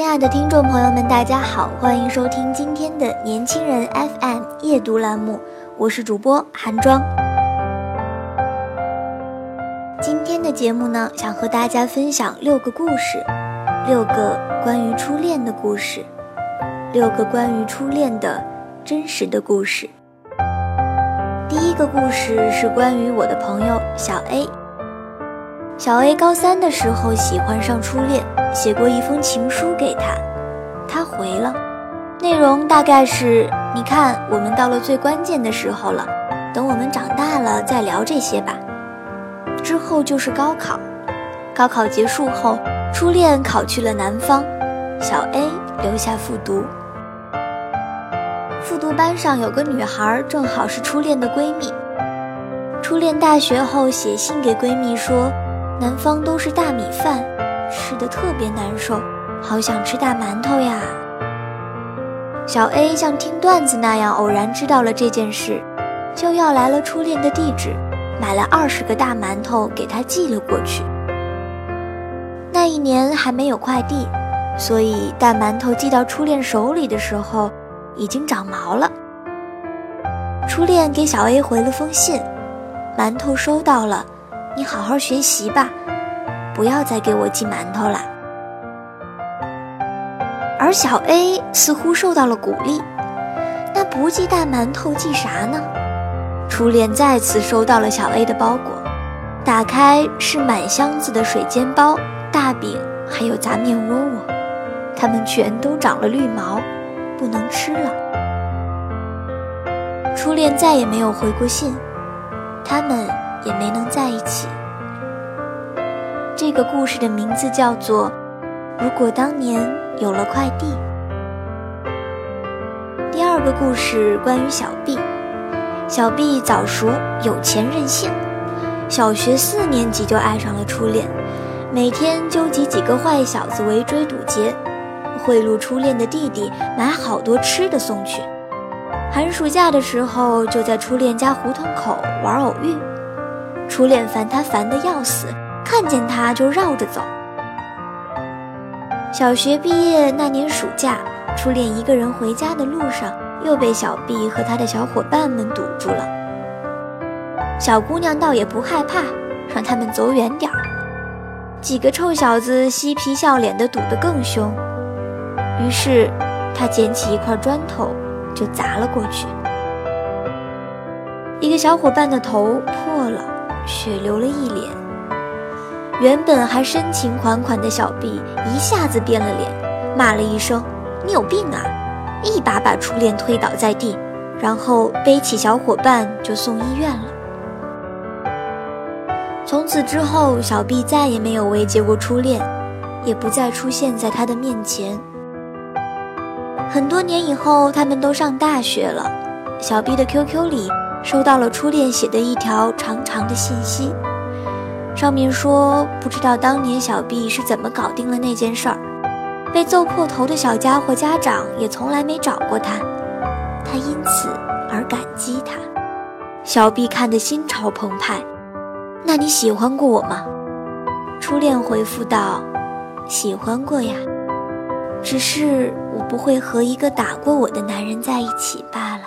亲爱的听众朋友们，大家好，欢迎收听今天的年轻人 FM 夜读栏目，我是主播韩庄。今天的节目呢，想和大家分享六个故事，六个关于初恋的故事，六个关于初恋的真实的故事。第一个故事是关于我的朋友小 A。小 A 高三的时候喜欢上初恋，写过一封情书给他，他回了，内容大概是：你看，我们到了最关键的时候了，等我们长大了再聊这些吧。之后就是高考，高考结束后，初恋考去了南方，小 A 留下复读。复读班上有个女孩，正好是初恋的闺蜜。初恋大学后写信给闺蜜说。南方都是大米饭，吃的特别难受，好想吃大馒头呀。小 A 像听段子那样偶然知道了这件事，就要来了初恋的地址，买了二十个大馒头给他寄了过去。那一年还没有快递，所以大馒头寄到初恋手里的时候，已经长毛了。初恋给小 A 回了封信，馒头收到了。你好好学习吧，不要再给我寄馒头了。而小 A 似乎受到了鼓励，那不寄大馒头寄啥呢？初恋再次收到了小 A 的包裹，打开是满箱子的水煎包、大饼，还有杂面窝窝，它们全都长了绿毛，不能吃了。初恋再也没有回过信，他们。也没能在一起。这个故事的名字叫做《如果当年有了快递》。第二个故事关于小 B，小 B 早熟、有钱、任性，小学四年级就爱上了初恋，每天纠集几个坏小子围追堵截，贿赂初恋的弟弟买好多吃的送去。寒暑假的时候，就在初恋家胡同口玩偶遇。初恋烦他烦得要死，看见他就绕着走。小学毕业那年暑假，初恋一个人回家的路上，又被小 B 和他的小伙伴们堵住了。小姑娘倒也不害怕，让他们走远点儿。几个臭小子嬉皮笑脸的堵得更凶，于是他捡起一块砖头就砸了过去，一个小伙伴的头破了。血流了一脸，原本还深情款款的小 B 一下子变了脸，骂了一声：“你有病啊！”一把把初恋推倒在地，然后背起小伙伴就送医院了。从此之后，小 B 再也没有慰藉过初恋，也不再出现在他的面前。很多年以后，他们都上大学了，小 B 的 QQ 里。收到了初恋写的一条长长的信息，上面说不知道当年小 B 是怎么搞定了那件事儿，被揍破头的小家伙家长也从来没找过他，他因此而感激他。小 B 看得心潮澎湃，那你喜欢过我吗？初恋回复道：喜欢过呀，只是我不会和一个打过我的男人在一起罢了。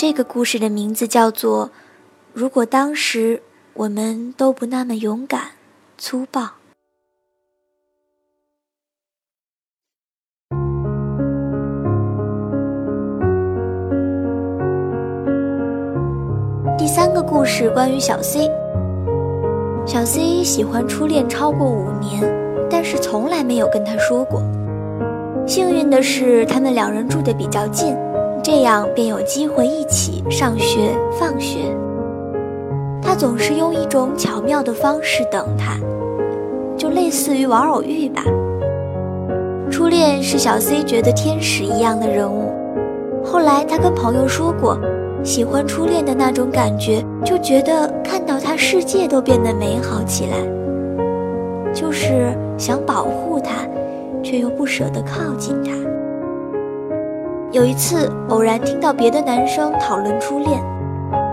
这个故事的名字叫做《如果当时我们都不那么勇敢、粗暴》。第三个故事关于小 C，小 C 喜欢初恋超过五年，但是从来没有跟他说过。幸运的是，他们两人住的比较近，这样便有机会一起上学、放学。他总是用一种巧妙的方式等他，就类似于玩偶遇吧。初恋是小 C 觉得天使一样的人物。后来他跟朋友说过，喜欢初恋的那种感觉，就觉得看到他世界都变得美好起来，就是想保护他，却又不舍得靠近他。有一次偶然听到别的男生讨论初恋，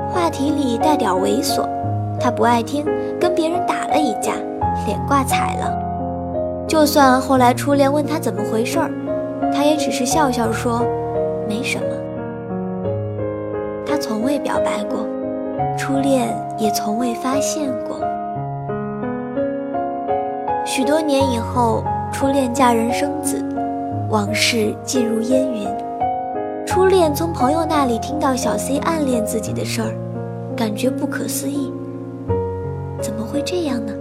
话题里带点猥琐，他不爱听，跟别人打了一架，脸挂彩了。就算后来初恋问他怎么回事儿，他也只是笑笑说。没什么，他从未表白过，初恋也从未发现过。许多年以后，初恋嫁人生子，往事尽入烟云。初恋从朋友那里听到小 C 暗恋自己的事儿，感觉不可思议。怎么会这样呢？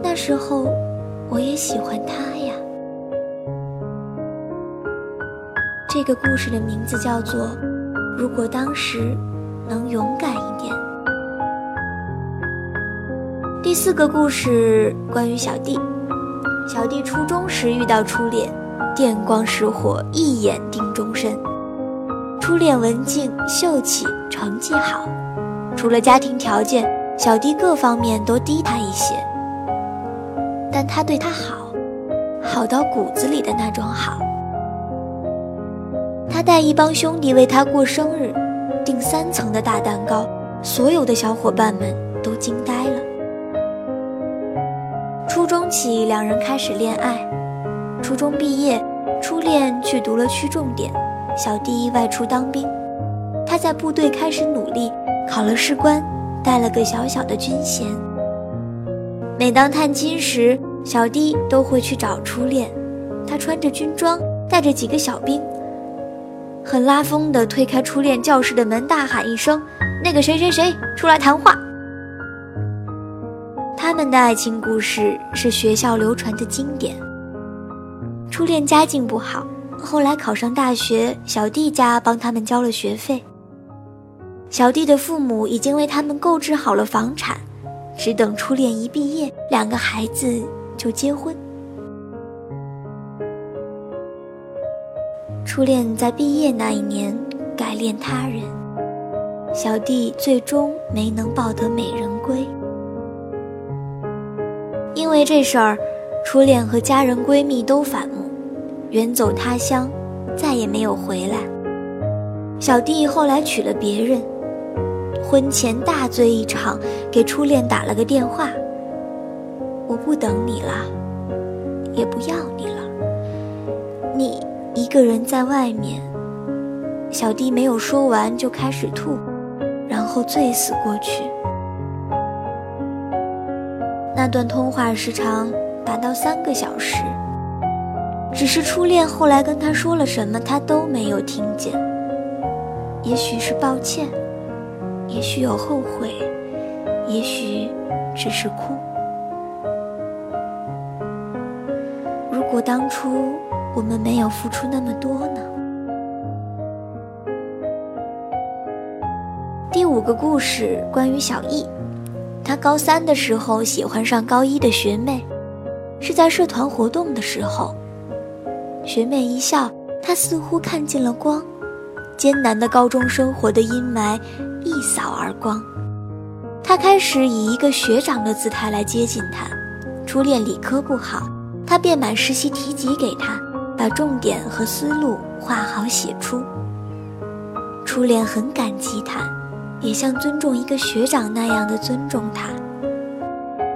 那时候我也喜欢他呀。这个故事的名字叫做《如果当时能勇敢一点》。第四个故事关于小弟。小弟初中时遇到初恋，电光石火，一眼定终身。初恋文静秀气，成绩好，除了家庭条件，小弟各方面都低他一些。但他对他好，好到骨子里的那种好。他带一帮兄弟为他过生日，订三层的大蛋糕，所有的小伙伴们都惊呆了。初中起，两人开始恋爱。初中毕业，初恋去读了区重点，小弟外出当兵。他在部队开始努力，考了士官，带了个小小的军衔。每当探亲时，小弟都会去找初恋。他穿着军装，带着几个小兵。很拉风的推开初恋教室的门，大喊一声：“那个谁谁谁，出来谈话。”他们的爱情故事是学校流传的经典。初恋家境不好，后来考上大学，小弟家帮他们交了学费。小弟的父母已经为他们购置好了房产，只等初恋一毕业，两个孩子就结婚。初恋在毕业那一年改恋他人，小弟最终没能抱得美人归。因为这事儿，初恋和家人闺蜜都反目，远走他乡，再也没有回来。小弟后来娶了别人，婚前大醉一场，给初恋打了个电话：“我不等你了，也不要你了，你。”一个人在外面，小弟没有说完就开始吐，然后醉死过去。那段通话时长达到三个小时，只是初恋后来跟他说了什么，他都没有听见。也许是抱歉，也许有后悔，也许只是哭。如果当初……我们没有付出那么多呢。第五个故事关于小易，他高三的时候喜欢上高一的学妹，是在社团活动的时候。学妹一笑，他似乎看见了光，艰难的高中生活的阴霾一扫而光。他开始以一个学长的姿态来接近她。初恋理科不好，他便把实习题集给她。把重点和思路画好写出。初恋很感激他，也像尊重一个学长那样的尊重他。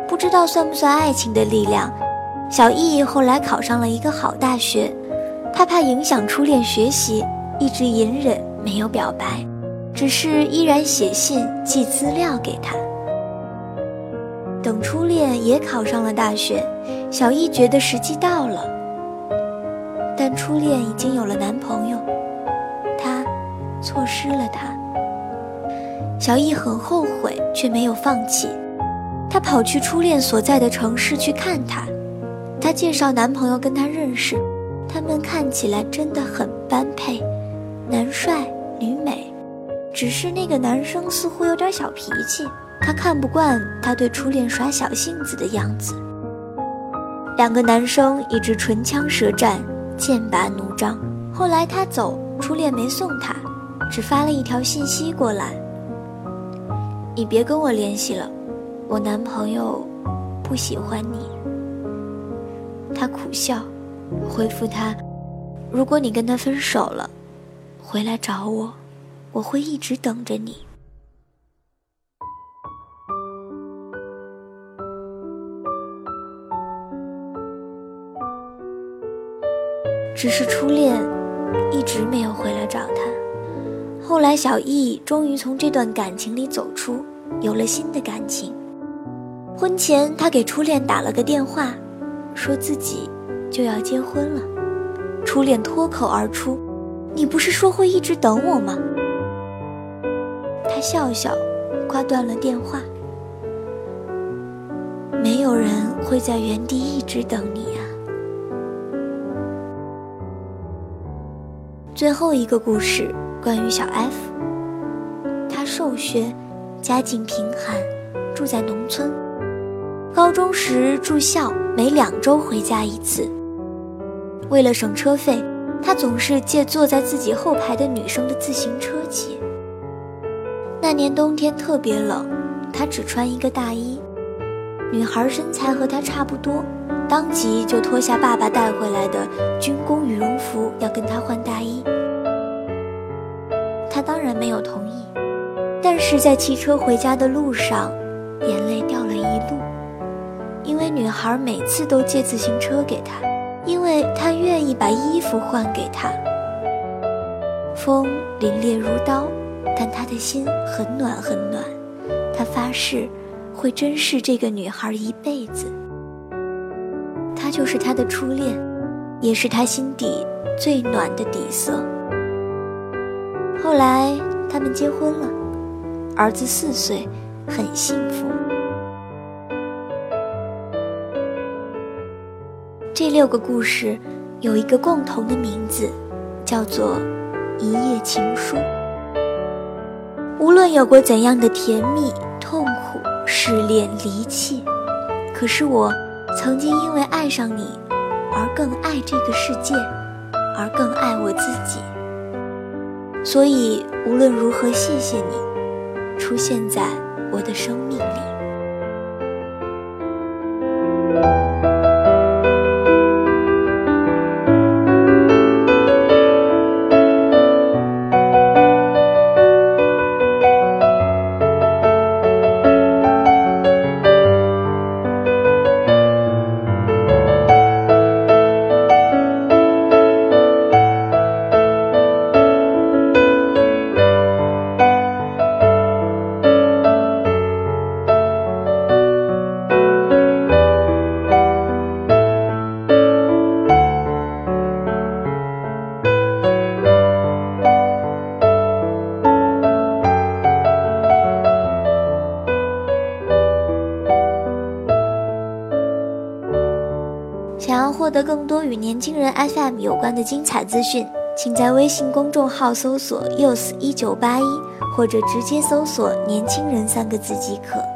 不知道算不算爱情的力量，小易后来考上了一个好大学。他怕影响初恋学习，一直隐忍没有表白，只是依然写信寄资料给他。等初恋也考上了大学，小易觉得时机到了。但初恋已经有了男朋友，他错失了他。小易很后悔，却没有放弃。他跑去初恋所在的城市去看他。她介绍男朋友跟她认识，他们看起来真的很般配，男帅女美。只是那个男生似乎有点小脾气，她看不惯他对初恋耍小性子的样子。两个男生一直唇枪舌战，剑拔弩张。后来他走，初恋没送他，只发了一条信息过来：“你别跟我联系了，我男朋友不喜欢你。”他苦笑，回复他：“如果你跟他分手了，回来找我。”我会一直等着你。只是初恋一直没有回来找他。后来小易终于从这段感情里走出，有了新的感情。婚前他给初恋打了个电话，说自己就要结婚了。初恋脱口而出：“你不是说会一直等我吗？”他笑笑，挂断了电话。没有人会在原地一直等你呀。最后一个故事关于小 F。他受学，家境贫寒，住在农村。高中时住校，每两周回家一次。为了省车费，他总是借坐在自己后排的女生的自行车骑。那年冬天特别冷，他只穿一个大衣。女孩身材和他差不多，当即就脱下爸爸带回来的军工羽绒服，要跟他换大衣。他当然没有同意，但是在骑车回家的路上，眼泪掉了一路，因为女孩每次都借自行车给他，因为他愿意把衣服换给她。风凛冽如刀。但他的心很暖很暖，他发誓会珍视这个女孩一辈子。她就是他的初恋，也是他心底最暖的底色。后来他们结婚了，儿子四岁，很幸福。六个故事有一个共同的名字，叫做《一夜情书》。无论有过怎样的甜蜜、痛苦、失恋、离弃，可是我曾经因为爱上你，而更爱这个世界，而更爱我自己。所以无论如何，谢谢你出现在我的生命里。年轻人 FM 有关的精彩资讯，请在微信公众号搜索 “use 一九八一”，或者直接搜索“年轻人”三个字即可。